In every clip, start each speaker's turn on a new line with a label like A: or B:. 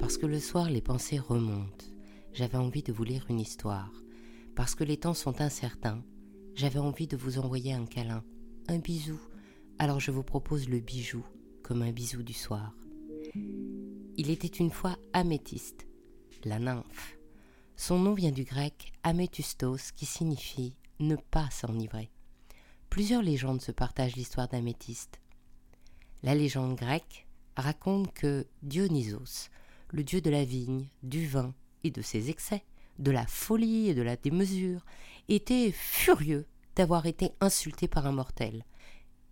A: Parce que le soir les pensées remontent, j'avais envie de vous lire une histoire. Parce que les temps sont incertains, j'avais envie de vous envoyer un câlin, un bisou. Alors je vous propose le bijou comme un bisou du soir. Il était une fois améthyste, la nymphe. Son nom vient du grec améthustos qui signifie ne pas s'enivrer. Plusieurs légendes se partagent l'histoire d'améthyste. La légende grecque raconte que Dionysos, le dieu de la vigne, du vin et de ses excès, de la folie et de la démesure, était furieux d'avoir été insulté par un mortel.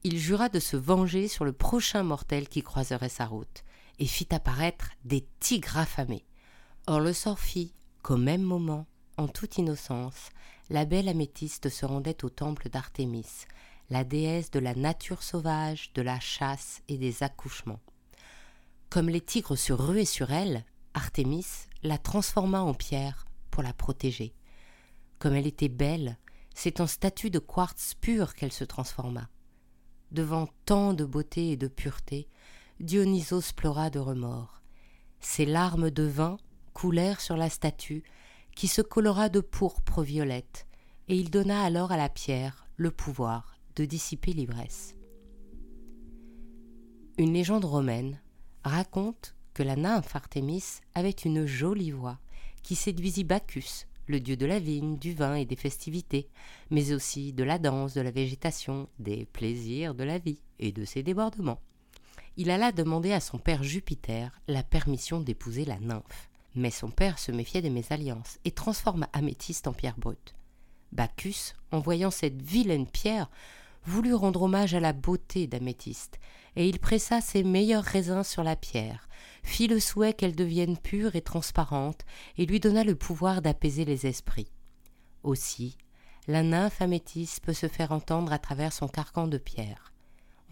A: Il jura de se venger sur le prochain mortel qui croiserait sa route, et fit apparaître des tigres affamés. Or le sort fit qu'au même moment, en toute innocence, la belle améthyste se rendait au temple d'Artémis, la déesse de la nature sauvage, de la chasse et des accouchements. Comme les tigres se ruaient sur elle, Artémis la transforma en pierre pour la protéger. Comme elle était belle, c'est en statue de quartz pur qu'elle se transforma. Devant tant de beauté et de pureté, Dionysos pleura de remords. Ses larmes de vin coulèrent sur la statue, qui se colora de pourpre violette, et il donna alors à la pierre le pouvoir de dissiper l'ivresse. Une légende romaine raconte que la nymphe Artémis avait une jolie voix qui séduisit Bacchus, le dieu de la vigne, du vin et des festivités, mais aussi de la danse, de la végétation, des plaisirs de la vie et de ses débordements. Il alla demander à son père Jupiter la permission d'épouser la nymphe. Mais son père se méfiait des mésalliances et transforma Améthyste en pierre brute. Bacchus, en voyant cette vilaine pierre, voulut rendre hommage à la beauté d'Améthyste, et il pressa ses meilleurs raisins sur la pierre, fit le souhait qu'elle devienne pure et transparente, et lui donna le pouvoir d'apaiser les esprits. Aussi, la nymphe améthyste peut se faire entendre à travers son carcan de pierre.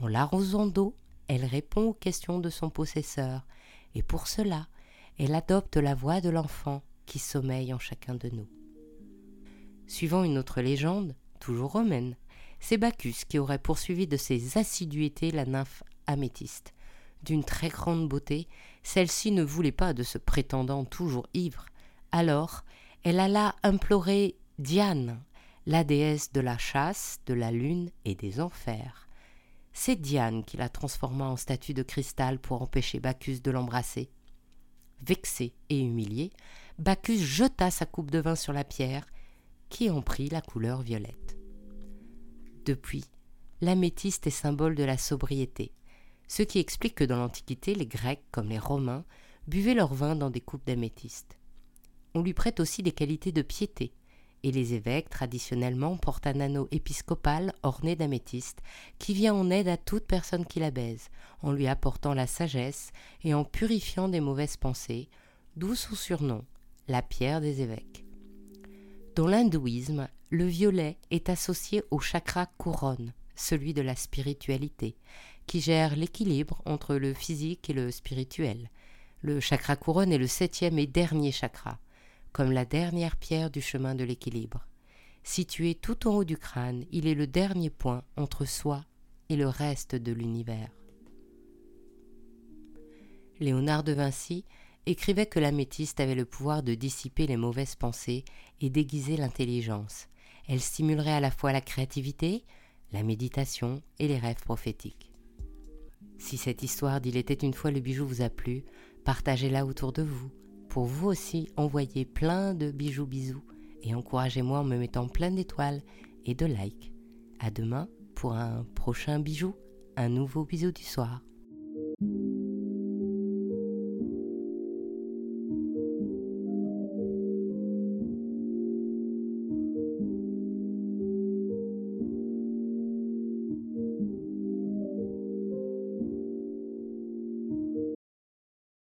A: En l'arrosant d'eau, elle répond aux questions de son possesseur, et pour cela, elle adopte la voix de l'enfant qui sommeille en chacun de nous. Suivant une autre légende, toujours romaine, c'est Bacchus qui aurait poursuivi de ses assiduités la nymphe améthyste. D'une très grande beauté, celle-ci ne voulait pas de ce prétendant toujours ivre. Alors, elle alla implorer Diane, la déesse de la chasse, de la lune et des enfers. C'est Diane qui la transforma en statue de cristal pour empêcher Bacchus de l'embrasser. Vexé et humilié, Bacchus jeta sa coupe de vin sur la pierre, qui en prit la couleur violette. Depuis, l'améthyste est symbole de la sobriété, ce qui explique que dans l'Antiquité, les Grecs, comme les Romains, buvaient leur vin dans des coupes d'améthyste. On lui prête aussi des qualités de piété, et les évêques traditionnellement portent un anneau épiscopal orné d'améthyste qui vient en aide à toute personne qui la baise, en lui apportant la sagesse et en purifiant des mauvaises pensées, d'où son surnom, la pierre des évêques. Dans l'hindouisme, le violet est associé au chakra couronne, celui de la spiritualité, qui gère l'équilibre entre le physique et le spirituel. Le chakra couronne est le septième et dernier chakra, comme la dernière pierre du chemin de l'équilibre. Situé tout en haut du crâne, il est le dernier point entre soi et le reste de l'univers. Léonard de Vinci écrivait que l'améthyste avait le pouvoir de dissiper les mauvaises pensées et d'aiguiser l'intelligence. Elle stimulerait à la fois la créativité, la méditation et les rêves prophétiques. Si cette histoire d'Il était une fois le bijou vous a plu, partagez-la autour de vous. Pour vous aussi, envoyez plein de bijoux bisous et encouragez-moi en me mettant plein d'étoiles et de likes. À demain pour un prochain bijou, un nouveau bisou du soir.